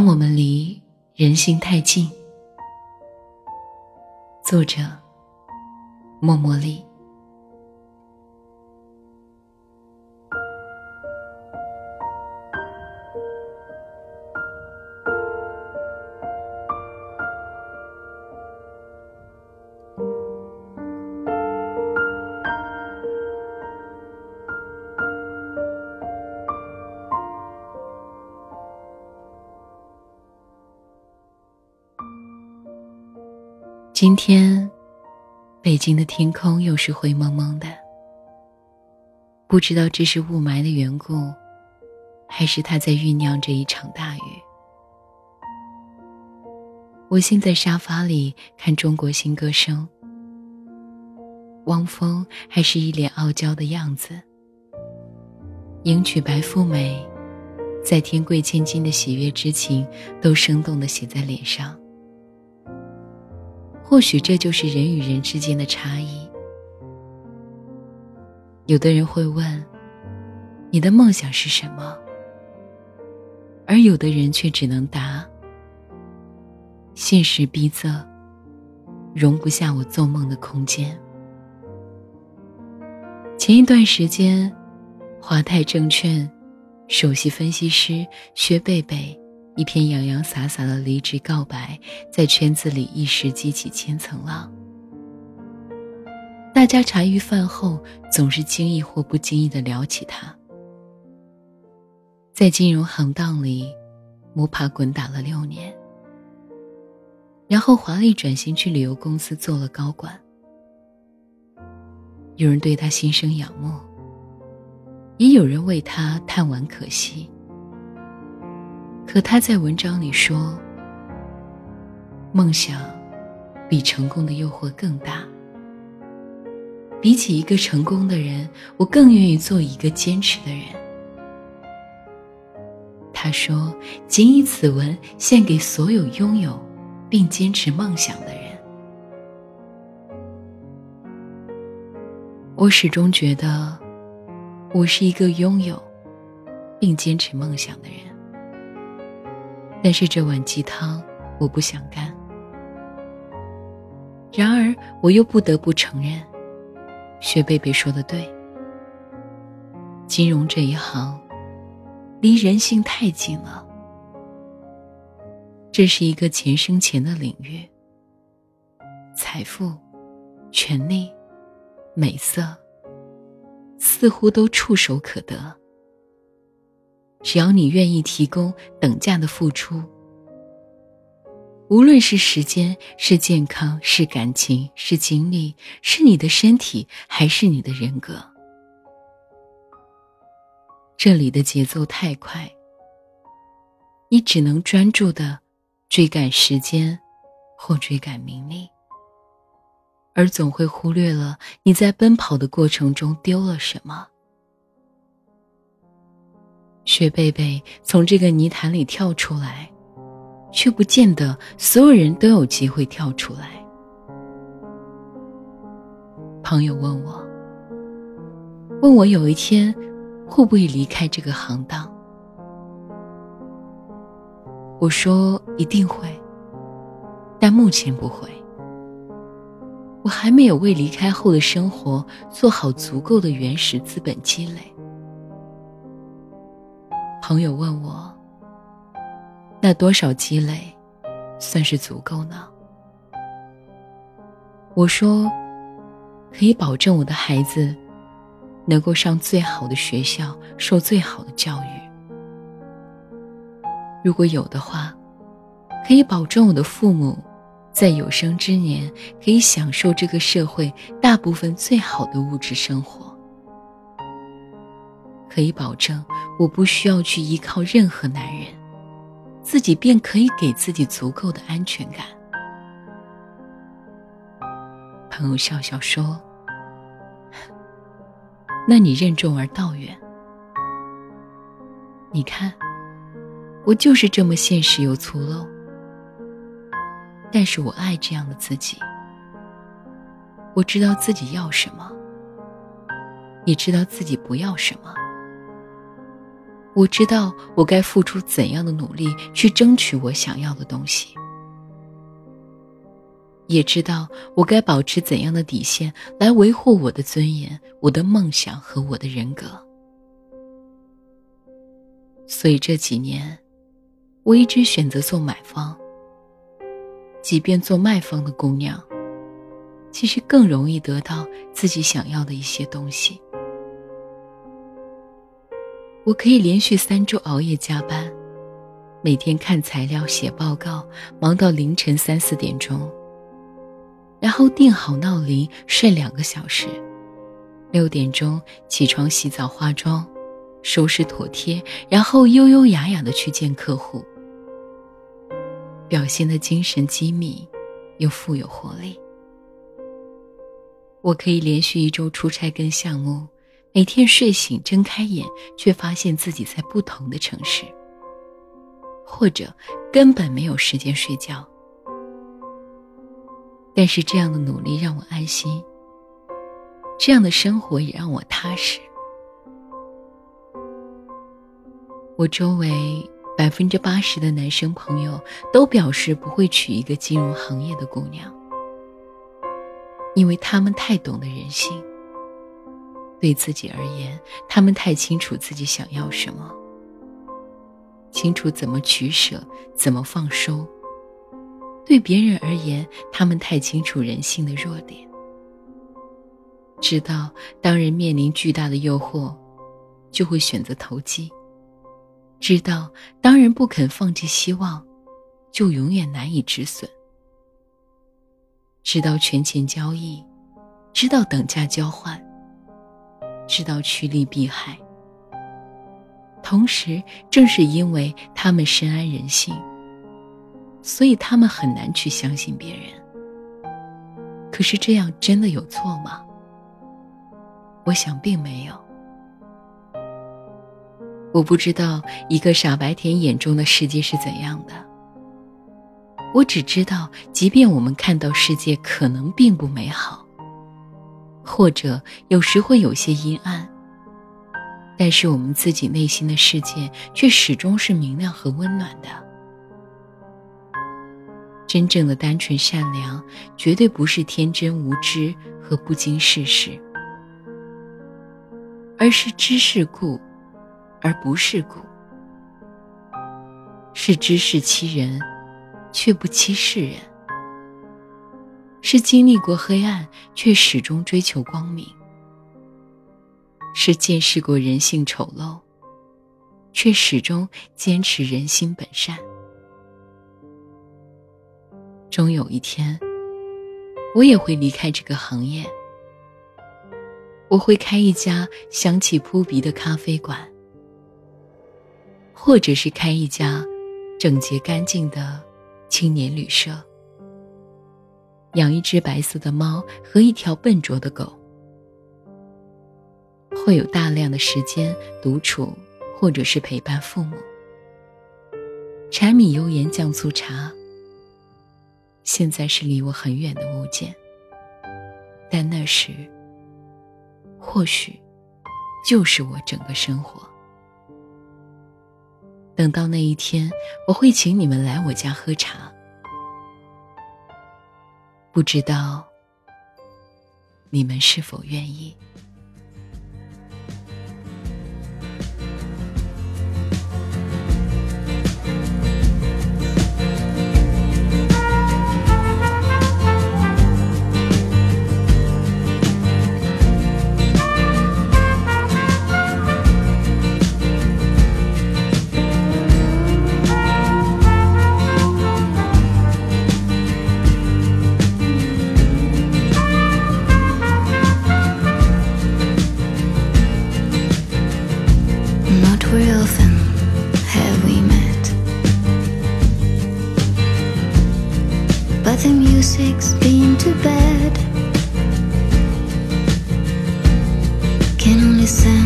当我们离人心太近，作者默默里。今天，北京的天空又是灰蒙蒙的。不知道这是雾霾的缘故，还是它在酝酿着一场大雨。我现在沙发里看《中国新歌声》，汪峰还是一脸傲娇的样子，迎娶白富美，在天贵千金的喜悦之情都生动的写在脸上。或许这就是人与人之间的差异。有的人会问：“你的梦想是什么？”而有的人却只能答：“现实逼仄，容不下我做梦的空间。”前一段时间，华泰证券首席分析师薛贝贝。一篇洋洋洒洒的离职告白，在圈子里一时激起千层浪。大家茶余饭后总是经意或不经意的聊起他。在金融行当里摸爬滚打了六年，然后华丽转型去旅游公司做了高管。有人对他心生仰慕，也有人为他叹惋可惜。可他在文章里说：“梦想比成功的诱惑更大。比起一个成功的人，我更愿意做一个坚持的人。”他说：“谨以此文献给所有拥有并坚持梦想的人。”我始终觉得，我是一个拥有并坚持梦想的人。但是这碗鸡汤我不想干。然而我又不得不承认，薛贝贝说的对。金融这一行，离人性太近了。这是一个钱生钱的领域。财富、权力、美色，似乎都触手可得。只要你愿意提供等价的付出，无论是时间、是健康、是感情、是精力、是你的身体，还是你的人格，这里的节奏太快，你只能专注的追赶时间，或追赶名利，而总会忽略了你在奔跑的过程中丢了什么。薛贝贝从这个泥潭里跳出来，却不见得所有人都有机会跳出来。朋友问我，问我有一天会不会离开这个行当？我说一定会，但目前不会。我还没有为离开后的生活做好足够的原始资本积累。朋友问我：“那多少积累，算是足够呢？”我说：“可以保证我的孩子能够上最好的学校，受最好的教育。如果有的话，可以保证我的父母在有生之年可以享受这个社会大部分最好的物质生活。可以保证。”我不需要去依靠任何男人，自己便可以给自己足够的安全感。朋友笑笑说：“ 那你任重而道远。你看，我就是这么现实又粗陋，但是我爱这样的自己。我知道自己要什么，也知道自己不要什么。”我知道我该付出怎样的努力去争取我想要的东西，也知道我该保持怎样的底线来维护我的尊严、我的梦想和我的人格。所以这几年，我一直选择做买方。即便做卖方的姑娘，其实更容易得到自己想要的一些东西。我可以连续三周熬夜加班，每天看材料、写报告，忙到凌晨三四点钟。然后定好闹铃，睡两个小时，六点钟起床洗澡化妆，收拾妥帖，然后优优雅雅的去见客户，表现的精神机密，又富有活力。我可以连续一周出差跟项目。每天睡醒睁开眼，却发现自己在不同的城市，或者根本没有时间睡觉。但是这样的努力让我安心，这样的生活也让我踏实。我周围百分之八十的男生朋友都表示不会娶一个金融行业的姑娘，因为他们太懂得人性。对自己而言，他们太清楚自己想要什么，清楚怎么取舍，怎么放收。对别人而言，他们太清楚人性的弱点，知道当人面临巨大的诱惑，就会选择投机；知道当人不肯放弃希望，就永远难以止损；知道权钱交易，知道等价交换。知道趋利避害，同时正是因为他们深谙人性，所以他们很难去相信别人。可是这样真的有错吗？我想并没有。我不知道一个傻白甜眼中的世界是怎样的，我只知道，即便我们看到世界可能并不美好。或者有时会有些阴暗，但是我们自己内心的世界却始终是明亮和温暖的。真正的单纯善良，绝对不是天真无知和不经世事，而是知世故，而不是故，是知世欺人，却不欺世人。是经历过黑暗，却始终追求光明；是见识过人性丑陋，却始终坚持人心本善。终有一天，我也会离开这个行业，我会开一家香气扑鼻的咖啡馆，或者是开一家整洁干净的青年旅社。养一只白色的猫和一条笨拙的狗，会有大量的时间独处，或者是陪伴父母。柴米油盐酱醋茶，现在是离我很远的物件，但那时，或许，就是我整个生活。等到那一天，我会请你们来我家喝茶。不知道你们是否愿意。？music's been to bed Can only sense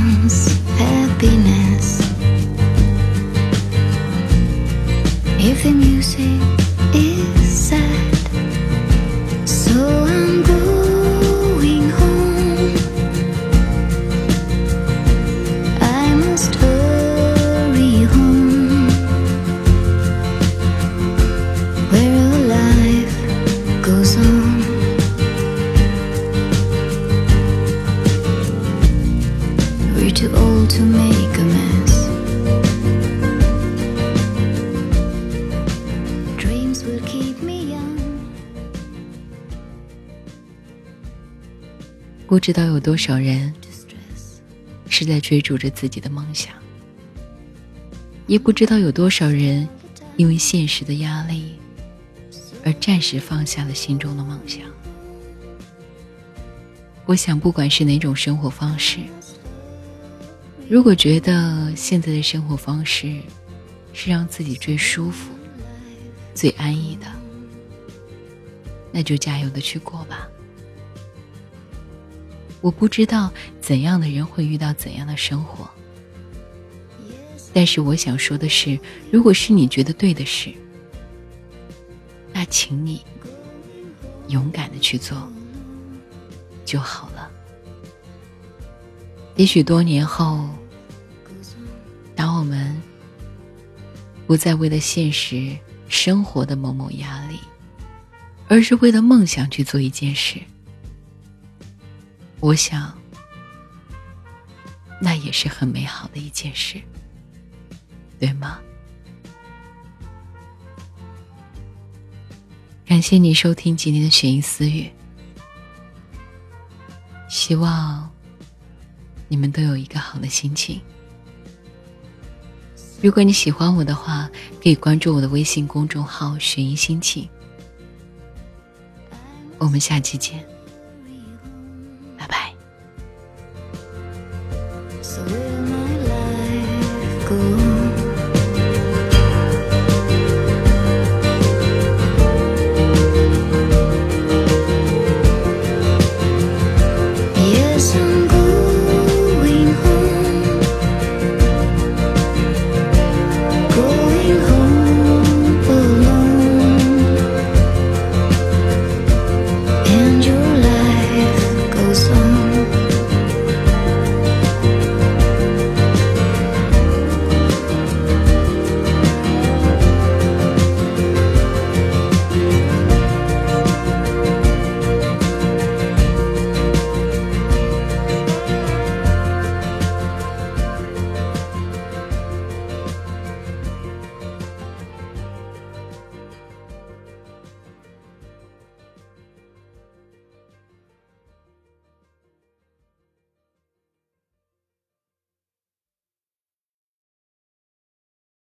不知道有多少人是在追逐着自己的梦想，也不知道有多少人因为现实的压力而暂时放下了心中的梦想。我想，不管是哪种生活方式，如果觉得现在的生活方式是让自己最舒服、最安逸的，那就加油的去过吧。我不知道怎样的人会遇到怎样的生活，但是我想说的是，如果是你觉得对的事，那请你勇敢的去做就好了。也许多年后，当我们不再为了现实生活的某某压力，而是为了梦想去做一件事。我想，那也是很美好的一件事，对吗？感谢你收听今天的悬疑私语，希望你们都有一个好的心情。如果你喜欢我的话，可以关注我的微信公众号“悬疑心情”。我们下期见。